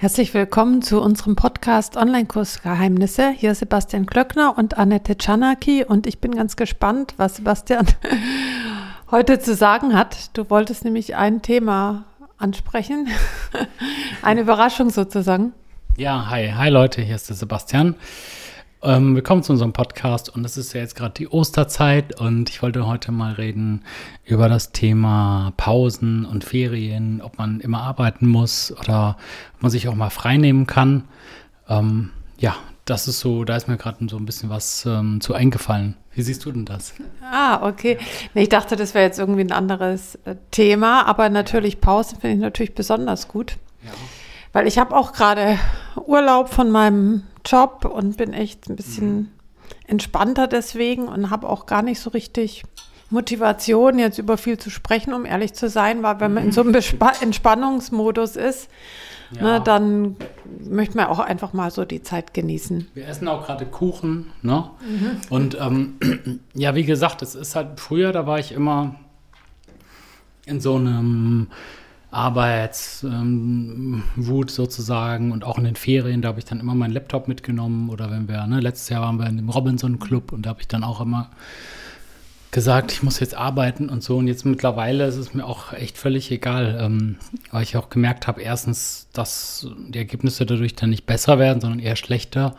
Herzlich willkommen zu unserem Podcast Online-Kurs Geheimnisse. Hier Sebastian Klöckner und Annette Czanaki und ich bin ganz gespannt, was Sebastian heute zu sagen hat. Du wolltest nämlich ein Thema ansprechen, eine Überraschung sozusagen. Ja, hi, hi Leute, hier ist der Sebastian. Ähm, willkommen zu unserem Podcast und es ist ja jetzt gerade die Osterzeit und ich wollte heute mal reden über das Thema Pausen und Ferien, ob man immer arbeiten muss oder ob man sich auch mal freinehmen kann. Ähm, ja, das ist so, da ist mir gerade so ein bisschen was ähm, zu eingefallen. Wie siehst du denn das? Ah, okay. Nee, ich dachte, das wäre jetzt irgendwie ein anderes äh, Thema, aber natürlich Pausen finde ich natürlich besonders gut. Ja. Weil ich habe auch gerade Urlaub von meinem Job und bin echt ein bisschen mhm. entspannter deswegen und habe auch gar nicht so richtig Motivation, jetzt über viel zu sprechen, um ehrlich zu sein, weil wenn man in so einem Bespa Entspannungsmodus ist, ja. ne, dann möchte man auch einfach mal so die Zeit genießen. Wir essen auch gerade Kuchen, ne? Mhm. Und ähm, ja, wie gesagt, es ist halt früher, da war ich immer in so einem Arbeitswut ähm, sozusagen und auch in den Ferien, da habe ich dann immer meinen Laptop mitgenommen oder wenn wir, ne, letztes Jahr waren wir in dem Robinson Club und da habe ich dann auch immer gesagt, ich muss jetzt arbeiten und so und jetzt mittlerweile ist es mir auch echt völlig egal, ähm, weil ich auch gemerkt habe, erstens, dass die Ergebnisse dadurch dann nicht besser werden, sondern eher schlechter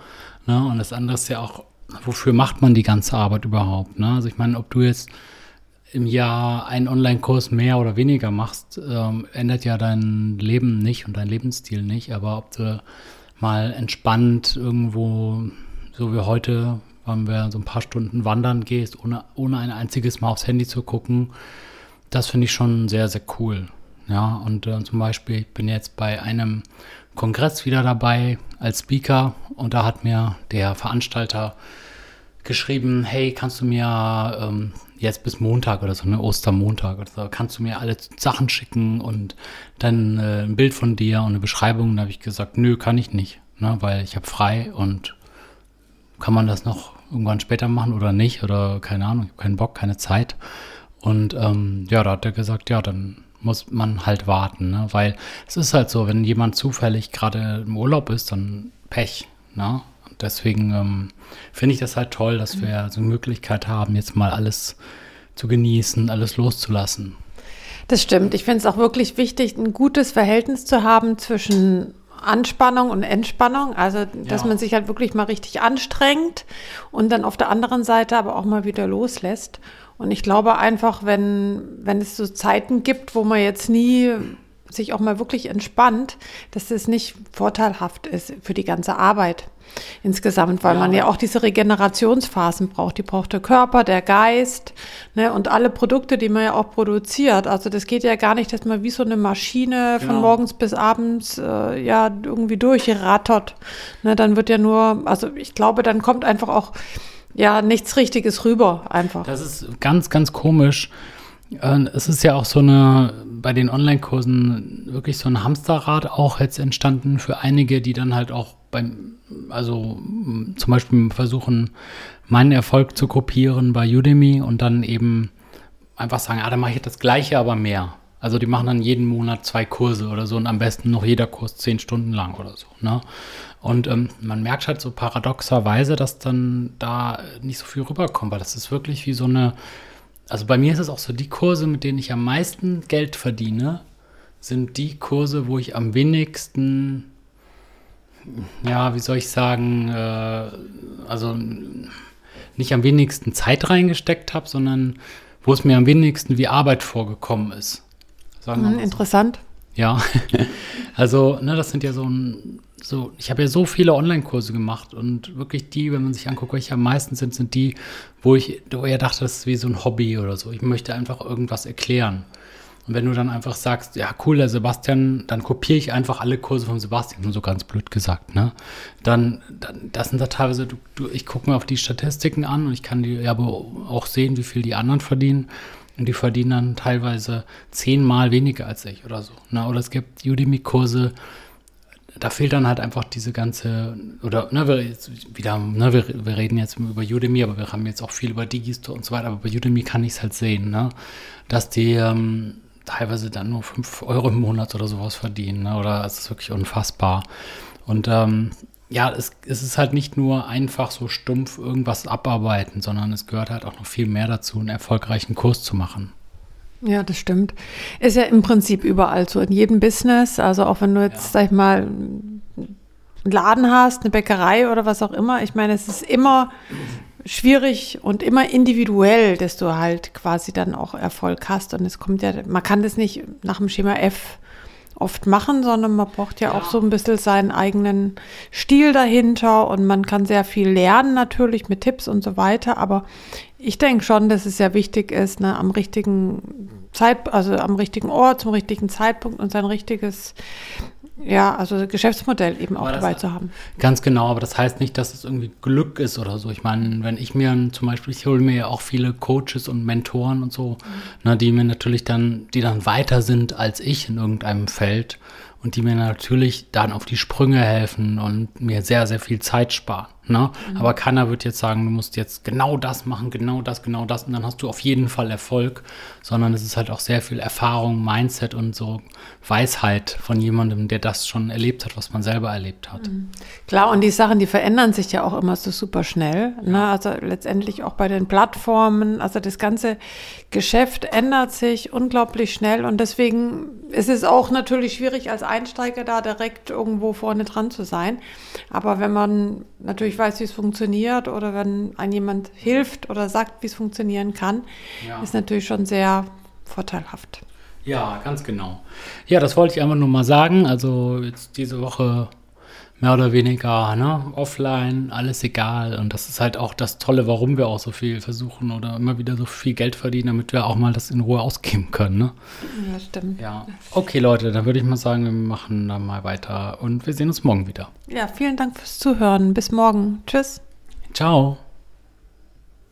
ne? und das andere ist ja auch, wofür macht man die ganze Arbeit überhaupt, ne? also ich meine, ob du jetzt im Jahr einen Online-Kurs mehr oder weniger machst, ähm, ändert ja dein Leben nicht und dein Lebensstil nicht. Aber ob du mal entspannt irgendwo, so wie heute, wenn wir so ein paar Stunden wandern gehst, ohne, ohne ein einziges Mal aufs Handy zu gucken, das finde ich schon sehr, sehr cool. Ja, und äh, zum Beispiel, ich bin jetzt bei einem Kongress wieder dabei als Speaker und da hat mir der Veranstalter geschrieben, hey, kannst du mir ähm, jetzt bis Montag oder so, ne, Ostermontag oder so, kannst du mir alle Sachen schicken und dann äh, ein Bild von dir und eine Beschreibung. Da habe ich gesagt, nö, kann ich nicht, ne, weil ich habe frei und kann man das noch irgendwann später machen oder nicht oder keine Ahnung, ich habe keinen Bock, keine Zeit. Und ähm, ja, da hat er gesagt, ja, dann muss man halt warten, ne? weil es ist halt so, wenn jemand zufällig gerade im Urlaub ist, dann Pech, ne? Deswegen ähm, finde ich das halt toll, dass wir so eine Möglichkeit haben, jetzt mal alles zu genießen, alles loszulassen. Das stimmt. Ich finde es auch wirklich wichtig, ein gutes Verhältnis zu haben zwischen Anspannung und Entspannung. Also, dass ja. man sich halt wirklich mal richtig anstrengt und dann auf der anderen Seite aber auch mal wieder loslässt. Und ich glaube einfach, wenn, wenn es so Zeiten gibt, wo man jetzt nie sich auch mal wirklich entspannt, dass es nicht vorteilhaft ist für die ganze Arbeit insgesamt, weil ja. man ja auch diese Regenerationsphasen braucht. Die braucht der Körper, der Geist ne, und alle Produkte, die man ja auch produziert. Also das geht ja gar nicht, dass man wie so eine Maschine von genau. morgens bis abends äh, ja irgendwie durchrattert. Ne, dann wird ja nur, also ich glaube, dann kommt einfach auch ja nichts Richtiges rüber einfach. Das ist ganz, ganz komisch. Es ist ja auch so eine, bei den Online-Kursen wirklich so ein Hamsterrad auch jetzt entstanden für einige, die dann halt auch beim, also zum Beispiel versuchen, meinen Erfolg zu kopieren bei Udemy und dann eben einfach sagen, ah, dann mache ich das Gleiche, aber mehr. Also die machen dann jeden Monat zwei Kurse oder so und am besten noch jeder Kurs zehn Stunden lang oder so. Ne? Und ähm, man merkt halt so paradoxerweise, dass dann da nicht so viel rüberkommt, weil das ist wirklich wie so eine also bei mir ist es auch so, die Kurse, mit denen ich am meisten Geld verdiene, sind die Kurse, wo ich am wenigsten, ja, wie soll ich sagen, äh, also nicht am wenigsten Zeit reingesteckt habe, sondern wo es mir am wenigsten wie Arbeit vorgekommen ist. Wir mhm, interessant. So. Ja, also ne, das sind ja so ein, so, ich habe ja so viele Online-Kurse gemacht und wirklich die, wenn man sich anguckt, welche am meisten sind, sind die, wo ich wo eher dachte, das ist wie so ein Hobby oder so. Ich möchte einfach irgendwas erklären. Und wenn du dann einfach sagst, ja, cool, der Sebastian, dann kopiere ich einfach alle Kurse von Sebastian, nur so ganz blöd gesagt, ne? Dann, dann das sind da teilweise, du, du, ich gucke mir auf die Statistiken an und ich kann die ja auch sehen, wie viel die anderen verdienen. Und die verdienen dann teilweise zehnmal weniger als ich oder so. Ne? Oder es gibt Udemy-Kurse, da fehlt dann halt einfach diese ganze, oder ne, wir wieder, ne, wir, wir reden jetzt über Udemy, aber wir haben jetzt auch viel über Digistore und so weiter, aber bei Udemy kann ich es halt sehen, ne, dass die, ähm, teilweise dann nur 5 Euro im Monat oder sowas verdienen. Ne? Oder es ist wirklich unfassbar. Und ähm, ja, es, es ist halt nicht nur einfach so stumpf irgendwas abarbeiten, sondern es gehört halt auch noch viel mehr dazu, einen erfolgreichen Kurs zu machen. Ja, das stimmt. Ist ja im Prinzip überall so, in jedem Business. Also auch wenn du jetzt, ja. sag ich mal, einen Laden hast, eine Bäckerei oder was auch immer. Ich meine, es ist immer schwierig und immer individuell, dass du halt quasi dann auch Erfolg hast. Und es kommt ja, man kann das nicht nach dem Schema F oft machen, sondern man braucht ja, ja, auch so ein bisschen seinen eigenen Stil dahinter. Und man kann sehr viel lernen natürlich mit Tipps und so weiter, aber ich denke schon, dass es sehr wichtig ist, ne, am richtigen Zeit, also am richtigen Ort, zum richtigen Zeitpunkt und sein richtiges ja, also Geschäftsmodell eben auch dabei zu haben. Ganz genau, aber das heißt nicht, dass es irgendwie Glück ist oder so. Ich meine, wenn ich mir zum Beispiel, ich hole mir ja auch viele Coaches und Mentoren und so, mhm. ne, die mir natürlich dann, die dann weiter sind als ich in irgendeinem Feld und die mir natürlich dann auf die Sprünge helfen und mir sehr, sehr viel Zeit sparen. Ne? Mhm. Aber keiner wird jetzt sagen, du musst jetzt genau das machen, genau das, genau das und dann hast du auf jeden Fall Erfolg, sondern es ist halt auch sehr viel Erfahrung, Mindset und so Weisheit von jemandem, der das schon erlebt hat, was man selber erlebt hat. Mhm. Klar, und die Sachen, die verändern sich ja auch immer so super schnell. Ne? Also letztendlich auch bei den Plattformen, also das ganze Geschäft ändert sich unglaublich schnell und deswegen ist es auch natürlich schwierig als Einsteiger da direkt irgendwo vorne dran zu sein. Aber wenn man natürlich weiß, wie es funktioniert oder wenn ein jemand hilft oder sagt, wie es funktionieren kann, ja. ist natürlich schon sehr vorteilhaft. Ja, ganz genau. Ja, das wollte ich einfach nur mal sagen. Also jetzt diese Woche mehr oder weniger ne, offline, alles egal. Und das ist halt auch das Tolle, warum wir auch so viel versuchen oder immer wieder so viel Geld verdienen, damit wir auch mal das in Ruhe ausgeben können. Ne? Ja, stimmt. Ja. Okay, Leute, dann würde ich mal sagen, wir machen dann mal weiter und wir sehen uns morgen wieder. Ja, vielen Dank fürs Zuhören. Bis morgen. Tschüss. Ciao.